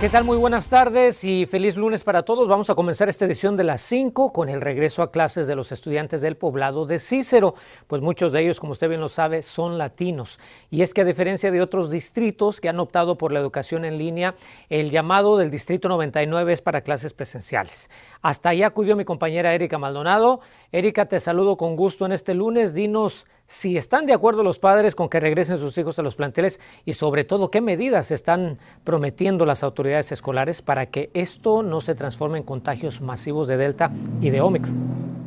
¿Qué tal? Muy buenas tardes y feliz lunes para todos. Vamos a comenzar esta edición de las 5 con el regreso a clases de los estudiantes del poblado de Cícero, pues muchos de ellos, como usted bien lo sabe, son latinos. Y es que a diferencia de otros distritos que han optado por la educación en línea, el llamado del Distrito 99 es para clases presenciales. Hasta allá acudió mi compañera Erika Maldonado. Erika, te saludo con gusto en este lunes. Dinos si están de acuerdo los padres con que regresen sus hijos a los planteles y sobre todo qué medidas están prometiendo las autoridades escolares para que esto no se transforme en contagios masivos de Delta y de Omicron.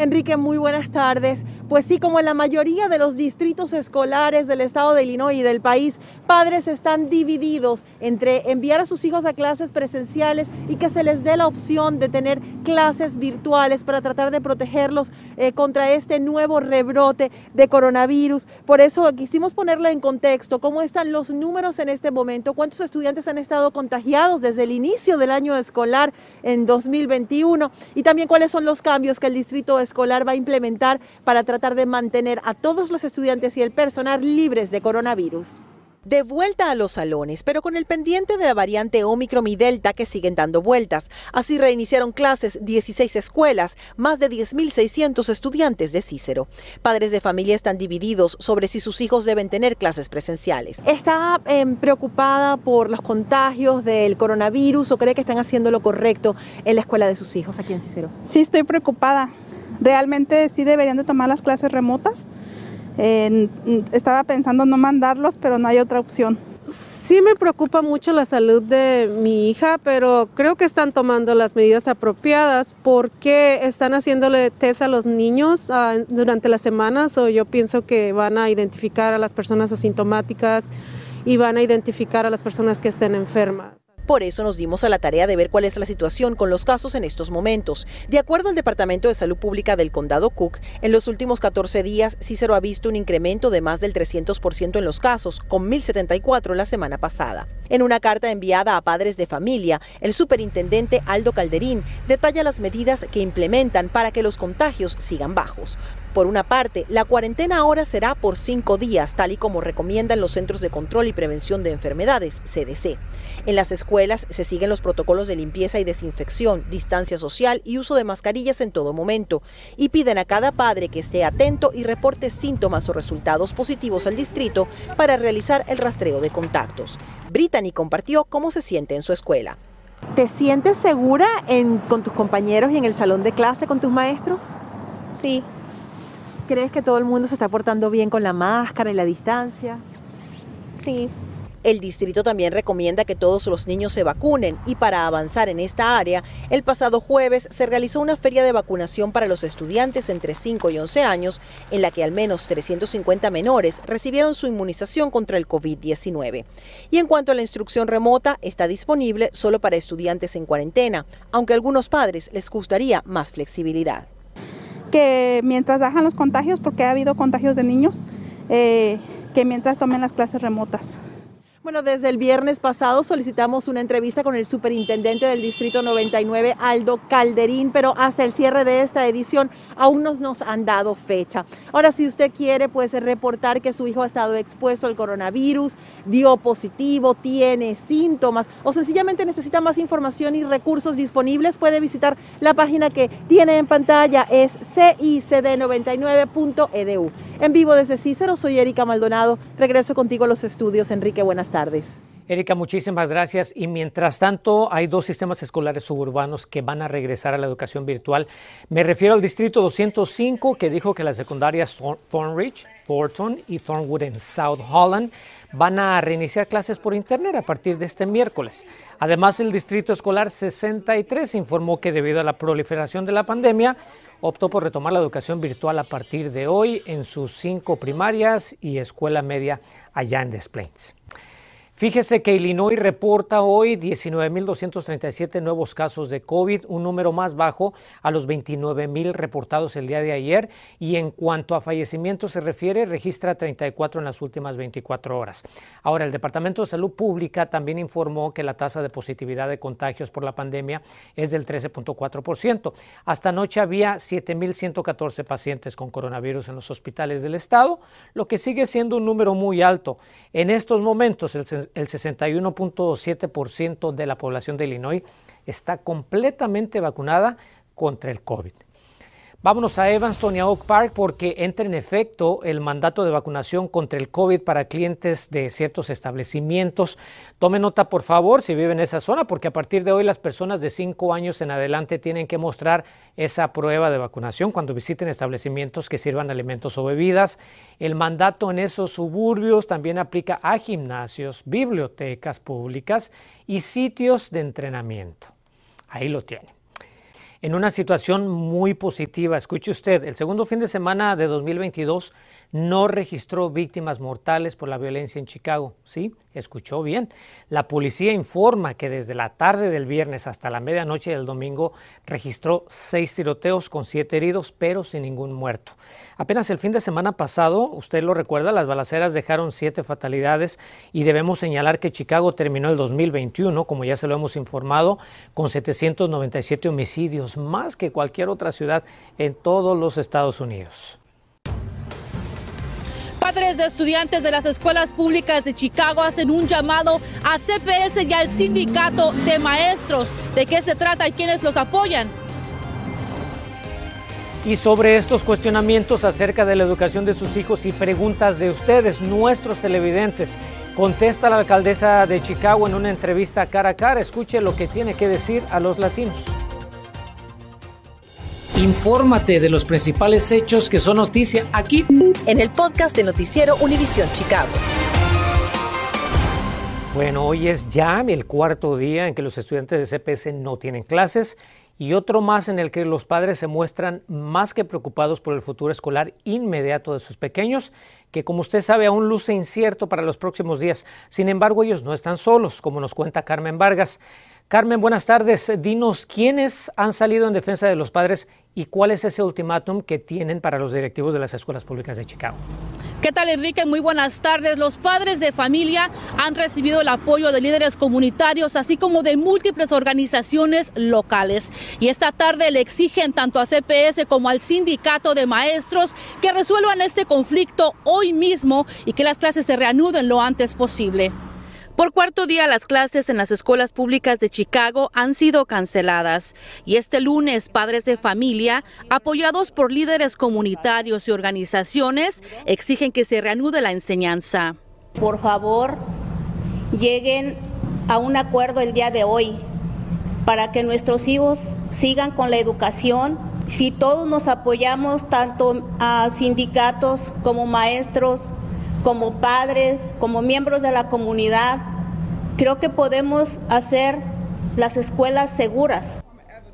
Enrique, muy buenas tardes. Pues sí, como en la mayoría de los distritos escolares del estado de Illinois y del país, padres están divididos entre enviar a sus hijos a clases presenciales y que se les dé la opción de tener clases virtuales para tratar de protegerlos eh, contra este nuevo rebrote de coronavirus. Por eso quisimos ponerle en contexto cómo están los números en este momento, cuántos estudiantes han estado contagiados desde el inicio del año escolar en 2021 y también cuáles son los cambios que el distrito escolar escolar va a implementar para tratar de mantener a todos los estudiantes y el personal libres de coronavirus. De vuelta a los salones, pero con el pendiente de la variante Omicron y Delta que siguen dando vueltas. Así reiniciaron clases 16 escuelas, más de 10.600 estudiantes de Cícero. Padres de familia están divididos sobre si sus hijos deben tener clases presenciales. ¿Está em, preocupada por los contagios del coronavirus o cree que están haciendo lo correcto en la escuela de sus hijos aquí en Cícero? Sí, estoy preocupada realmente sí deberían de tomar las clases remotas. estaba pensando no mandarlos, pero no hay otra opción. Sí me preocupa mucho la salud de mi hija, pero creo que están tomando las medidas apropiadas porque están haciéndole test a los niños ah, durante las semanas o yo pienso que van a identificar a las personas asintomáticas y van a identificar a las personas que estén enfermas. Por eso nos dimos a la tarea de ver cuál es la situación con los casos en estos momentos. De acuerdo al Departamento de Salud Pública del Condado Cook, en los últimos 14 días Cícero ha visto un incremento de más del 300% en los casos, con 1.074 la semana pasada. En una carta enviada a padres de familia, el superintendente Aldo Calderín detalla las medidas que implementan para que los contagios sigan bajos. Por una parte, la cuarentena ahora será por cinco días, tal y como recomiendan los Centros de Control y Prevención de Enfermedades, CDC. En las escuelas se siguen los protocolos de limpieza y desinfección, distancia social y uso de mascarillas en todo momento. Y piden a cada padre que esté atento y reporte síntomas o resultados positivos al distrito para realizar el rastreo de contactos. Brittany compartió cómo se siente en su escuela. ¿Te sientes segura con tus compañeros y en el salón de clase con tus maestros? Sí. ¿Crees que todo el mundo se está portando bien con la máscara y la distancia? Sí. El distrito también recomienda que todos los niños se vacunen y para avanzar en esta área, el pasado jueves se realizó una feria de vacunación para los estudiantes entre 5 y 11 años, en la que al menos 350 menores recibieron su inmunización contra el COVID-19. Y en cuanto a la instrucción remota, está disponible solo para estudiantes en cuarentena, aunque a algunos padres les gustaría más flexibilidad que mientras bajan los contagios, porque ha habido contagios de niños, eh, que mientras tomen las clases remotas. Bueno, desde el viernes pasado solicitamos una entrevista con el superintendente del Distrito 99, Aldo Calderín, pero hasta el cierre de esta edición aún no nos han dado fecha. Ahora, si usted quiere, pues reportar que su hijo ha estado expuesto al coronavirus, dio positivo, tiene síntomas o sencillamente necesita más información y recursos disponibles, puede visitar la página que tiene en pantalla, es cicd99.edu. En vivo desde Cícero, soy Erika Maldonado. Regreso contigo a los estudios. Enrique, buenas tardes. Erika, muchísimas gracias. Y mientras tanto, hay dos sistemas escolares suburbanos que van a regresar a la educación virtual. Me refiero al Distrito 205, que dijo que las secundarias Thornridge, Thornton y Thornwood en South Holland van a reiniciar clases por Internet a partir de este miércoles. Además, el Distrito Escolar 63 informó que debido a la proliferación de la pandemia, optó por retomar la educación virtual a partir de hoy en sus cinco primarias y escuela media allá en Des Plaines. Fíjese que Illinois reporta hoy 19.237 nuevos casos de COVID, un número más bajo a los 29.000 reportados el día de ayer. Y en cuanto a fallecimientos se refiere, registra 34 en las últimas 24 horas. Ahora, el Departamento de Salud Pública también informó que la tasa de positividad de contagios por la pandemia es del 13.4%. Hasta anoche había 7.114 pacientes con coronavirus en los hospitales del estado, lo que sigue siendo un número muy alto. En estos momentos, el el 61.7% de la población de Illinois está completamente vacunada contra el COVID. Vámonos a Evanston y a Oak Park porque entra en efecto el mandato de vacunación contra el COVID para clientes de ciertos establecimientos. Tome nota, por favor, si vive en esa zona, porque a partir de hoy las personas de 5 años en adelante tienen que mostrar esa prueba de vacunación cuando visiten establecimientos que sirvan alimentos o bebidas. El mandato en esos suburbios también aplica a gimnasios, bibliotecas públicas y sitios de entrenamiento. Ahí lo tiene en una situación muy positiva. Escuche usted, el segundo fin de semana de 2022 no registró víctimas mortales por la violencia en Chicago. Sí, escuchó bien. La policía informa que desde la tarde del viernes hasta la medianoche del domingo registró seis tiroteos con siete heridos, pero sin ningún muerto. Apenas el fin de semana pasado, usted lo recuerda, las balaceras dejaron siete fatalidades y debemos señalar que Chicago terminó el 2021, como ya se lo hemos informado, con 797 homicidios, más que cualquier otra ciudad en todos los Estados Unidos. Padres de estudiantes de las escuelas públicas de Chicago hacen un llamado a CPS y al sindicato de maestros. ¿De qué se trata y quiénes los apoyan? Y sobre estos cuestionamientos acerca de la educación de sus hijos y preguntas de ustedes, nuestros televidentes, contesta la alcaldesa de Chicago en una entrevista cara a cara. Escuche lo que tiene que decir a los latinos. Infórmate de los principales hechos que son noticia aquí en el podcast de Noticiero Univisión Chicago. Bueno, hoy es ya el cuarto día en que los estudiantes de CPS no tienen clases y otro más en el que los padres se muestran más que preocupados por el futuro escolar inmediato de sus pequeños, que como usted sabe aún luce incierto para los próximos días. Sin embargo, ellos no están solos, como nos cuenta Carmen Vargas. Carmen, buenas tardes. Dinos quiénes han salido en defensa de los padres y cuál es ese ultimátum que tienen para los directivos de las escuelas públicas de Chicago. ¿Qué tal Enrique? Muy buenas tardes. Los padres de familia han recibido el apoyo de líderes comunitarios, así como de múltiples organizaciones locales. Y esta tarde le exigen tanto a CPS como al sindicato de maestros que resuelvan este conflicto hoy mismo y que las clases se reanuden lo antes posible. Por cuarto día, las clases en las escuelas públicas de Chicago han sido canceladas y este lunes padres de familia, apoyados por líderes comunitarios y organizaciones, exigen que se reanude la enseñanza. Por favor, lleguen a un acuerdo el día de hoy para que nuestros hijos sigan con la educación. Si todos nos apoyamos, tanto a sindicatos como maestros, como padres, como miembros de la comunidad, creo que podemos hacer las escuelas seguras.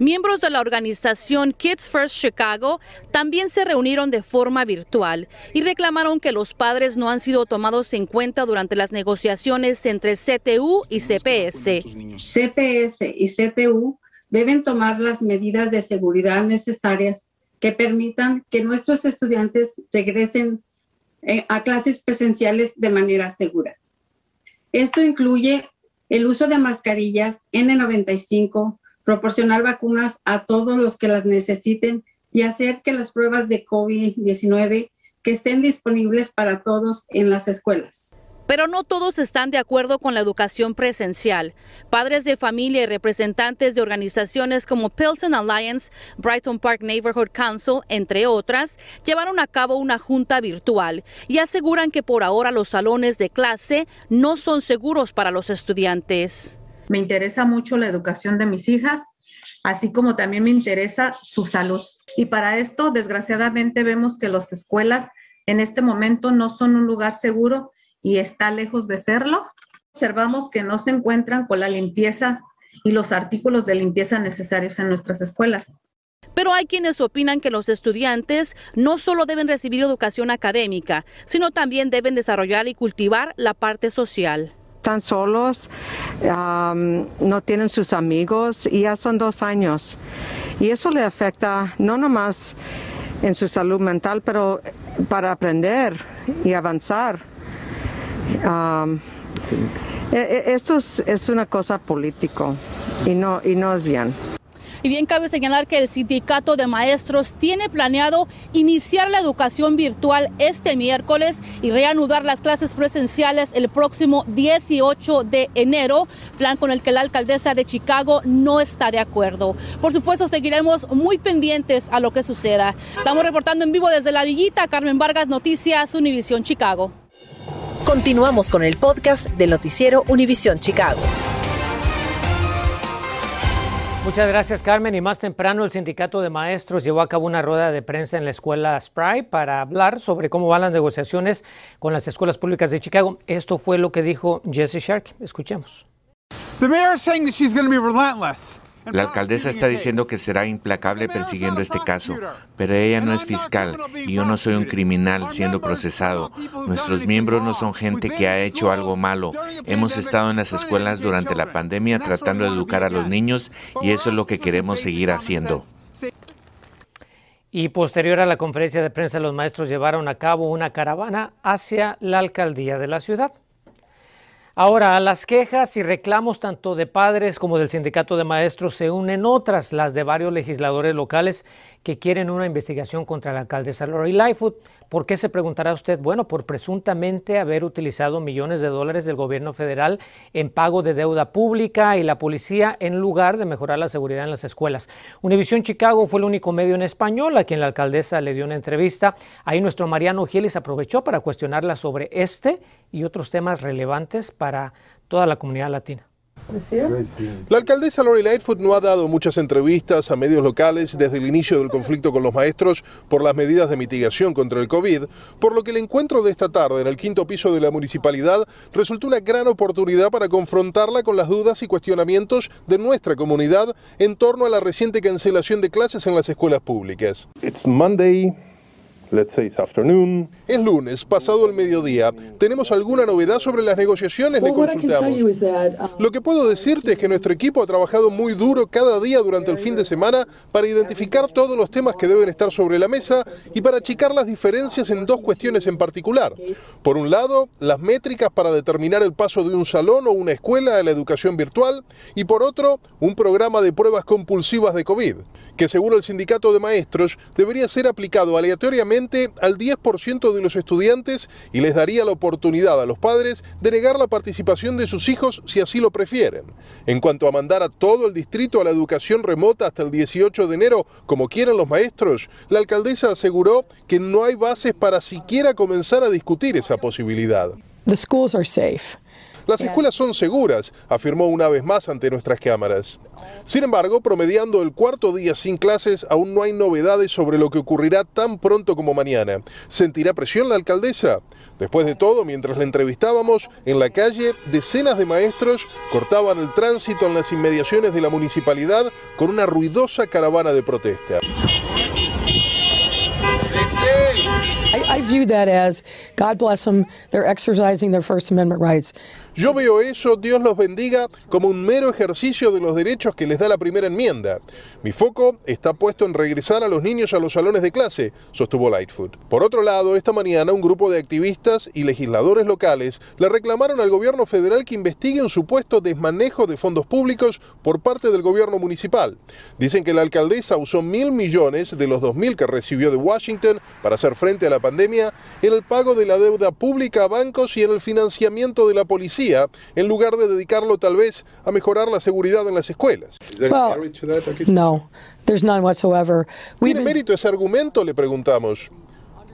Miembros de la organización Kids First Chicago también se reunieron de forma virtual y reclamaron que los padres no han sido tomados en cuenta durante las negociaciones entre CTU y CPS. CPS y CTU deben tomar las medidas de seguridad necesarias que permitan que nuestros estudiantes regresen a clases presenciales de manera segura. Esto incluye el uso de mascarillas N95, proporcionar vacunas a todos los que las necesiten y hacer que las pruebas de COVID-19 que estén disponibles para todos en las escuelas. Pero no todos están de acuerdo con la educación presencial. Padres de familia y representantes de organizaciones como Pilsen Alliance, Brighton Park Neighborhood Council, entre otras, llevaron a cabo una junta virtual y aseguran que por ahora los salones de clase no son seguros para los estudiantes. Me interesa mucho la educación de mis hijas, así como también me interesa su salud. Y para esto, desgraciadamente, vemos que las escuelas en este momento no son un lugar seguro y está lejos de serlo. Observamos que no se encuentran con la limpieza y los artículos de limpieza necesarios en nuestras escuelas. Pero hay quienes opinan que los estudiantes no solo deben recibir educación académica, sino también deben desarrollar y cultivar la parte social. están solos, no tienen sus amigos y ya son dos años. Y eso le afecta no nomás en su salud mental, pero para aprender y avanzar. E, e, esto es, una cosa político y no, y no es bien. Y bien cabe señalar que el sindicato de maestros tiene planeado iniciar la educación virtual este miércoles y reanudar las clases presenciales el próximo 18 de enero, plan con el que la alcaldesa de Chicago no está de acuerdo. Por supuesto, seguiremos muy pendientes a lo que suceda. Estamos reportando en vivo desde La Villita, Carmen Vargas, Noticias, Univisión Chicago. Continuamos con el podcast del noticiero Univisión Chicago. Muchas gracias, Carmen. Y más temprano, el sindicato de maestros llevó a cabo una rueda de prensa en la escuela Spry para hablar sobre cómo van las negociaciones con las escuelas públicas de Chicago. Esto fue lo que dijo Jesse Shark. Escuchemos. The mayor is saying that she's going to be relentless. La alcaldesa está diciendo que será implacable persiguiendo este caso, pero ella no es fiscal y yo no soy un criminal siendo procesado. Nuestros miembros no son gente que ha hecho algo malo. Hemos estado en las escuelas durante la pandemia tratando de educar a los niños y eso es lo que queremos seguir haciendo. Y posterior a la conferencia de prensa, los maestros llevaron a cabo una caravana hacia la alcaldía de la ciudad. Ahora, a las quejas y reclamos tanto de padres como del sindicato de maestros se unen otras, las de varios legisladores locales que quieren una investigación contra la alcaldesa Lori Lightfoot. ¿Por qué se preguntará usted? Bueno, por presuntamente haber utilizado millones de dólares del gobierno federal en pago de deuda pública y la policía en lugar de mejorar la seguridad en las escuelas. Univisión Chicago fue el único medio en español a quien la alcaldesa le dio una entrevista. Ahí nuestro Mariano Giles aprovechó para cuestionarla sobre este y otros temas relevantes para toda la comunidad latina. La alcaldesa Lori Lightfoot no ha dado muchas entrevistas a medios locales desde el inicio del conflicto con los maestros por las medidas de mitigación contra el COVID, por lo que el encuentro de esta tarde en el quinto piso de la municipalidad resultó una gran oportunidad para confrontarla con las dudas y cuestionamientos de nuestra comunidad en torno a la reciente cancelación de clases en las escuelas públicas. It's Monday. Let's say afternoon. Es lunes, pasado el mediodía. ¿Tenemos alguna novedad sobre las negociaciones? Le consultamos. Um, Lo que puedo decirte es que nuestro equipo ha trabajado muy duro cada día durante el fin de semana para identificar todos los temas que deben estar sobre la mesa y para achicar las diferencias en dos cuestiones en particular. Por un lado, las métricas para determinar el paso de un salón o una escuela a la educación virtual y por otro, un programa de pruebas compulsivas de COVID, que según el sindicato de maestros debería ser aplicado aleatoriamente al 10% de los estudiantes y les daría la oportunidad a los padres de negar la participación de sus hijos si así lo prefieren. En cuanto a mandar a todo el distrito a la educación remota hasta el 18 de enero, como quieran los maestros, la alcaldesa aseguró que no hay bases para siquiera comenzar a discutir esa posibilidad. Las escuelas son seguras, afirmó una vez más ante nuestras cámaras. Sin embargo, promediando el cuarto día sin clases, aún no hay novedades sobre lo que ocurrirá tan pronto como mañana. ¿Sentirá presión la alcaldesa? Después de todo, mientras la entrevistábamos, en la calle, decenas de maestros cortaban el tránsito en las inmediaciones de la municipalidad con una ruidosa caravana de protesta. I, view that as God bless them, they're exercising their First Amendment rights. Yo veo eso, Dios los bendiga, como un mero ejercicio de los derechos que les da la primera enmienda. Mi foco está puesto en regresar a los niños a los salones de clase, sostuvo Lightfoot. Por otro lado, esta mañana un grupo de activistas y legisladores locales le reclamaron al gobierno federal que investigue un supuesto desmanejo de fondos públicos por parte del gobierno municipal. Dicen que la alcaldesa usó mil millones de los dos mil que recibió de Washington para hacer frente a la pandemia en el pago de la deuda pública a bancos y en el financiamiento de la policía en lugar de dedicarlo tal vez a mejorar la seguridad en las escuelas. no, there's none whatsoever. ¿Tiene mérito ese argumento? Le preguntamos.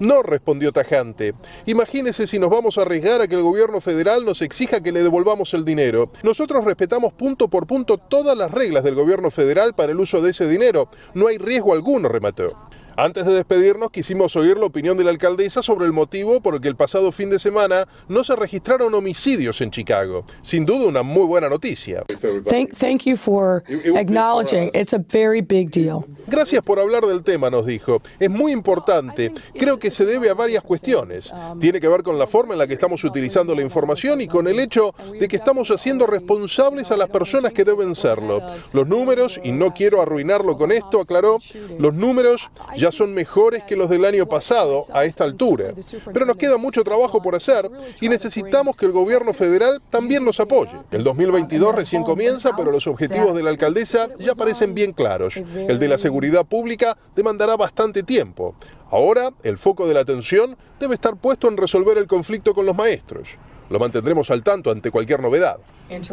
No, respondió tajante. Imagínese si nos vamos a arriesgar a que el gobierno federal nos exija que le devolvamos el dinero. Nosotros respetamos punto por punto todas las reglas del gobierno federal para el uso de ese dinero. No hay riesgo alguno, remató. Antes de despedirnos, quisimos oír la opinión de la alcaldesa sobre el motivo por el que el pasado fin de semana no se registraron homicidios en Chicago. Sin duda, una muy buena noticia. Thank, thank you for acknowledging it's a very big deal. Gracias por hablar del tema, nos dijo. Es muy importante. Creo que se debe a varias cuestiones. Tiene que ver con la forma en la que estamos utilizando la información y con el hecho de que estamos haciendo responsables a las personas que deben serlo. Los números, y no quiero arruinarlo con esto, aclaró, los números ya son mejores que los del año pasado a esta altura. Pero nos queda mucho trabajo por hacer y necesitamos que el gobierno federal también nos apoye. El 2022 recién comienza, pero los objetivos de la alcaldesa ya parecen bien claros. El de la seguridad pública demandará bastante tiempo. Ahora, el foco de la atención debe estar puesto en resolver el conflicto con los maestros. Lo mantendremos al tanto ante cualquier novedad.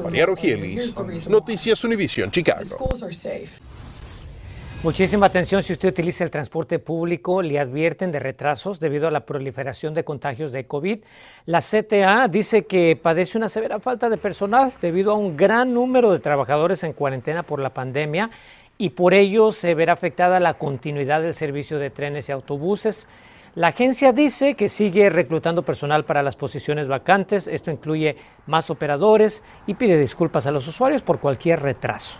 Mariano Gielis, Noticias Univision, Chicago. Muchísima atención si usted utiliza el transporte público, le advierten de retrasos debido a la proliferación de contagios de COVID. La CTA dice que padece una severa falta de personal debido a un gran número de trabajadores en cuarentena por la pandemia y por ello se verá afectada la continuidad del servicio de trenes y autobuses. La agencia dice que sigue reclutando personal para las posiciones vacantes, esto incluye más operadores y pide disculpas a los usuarios por cualquier retraso.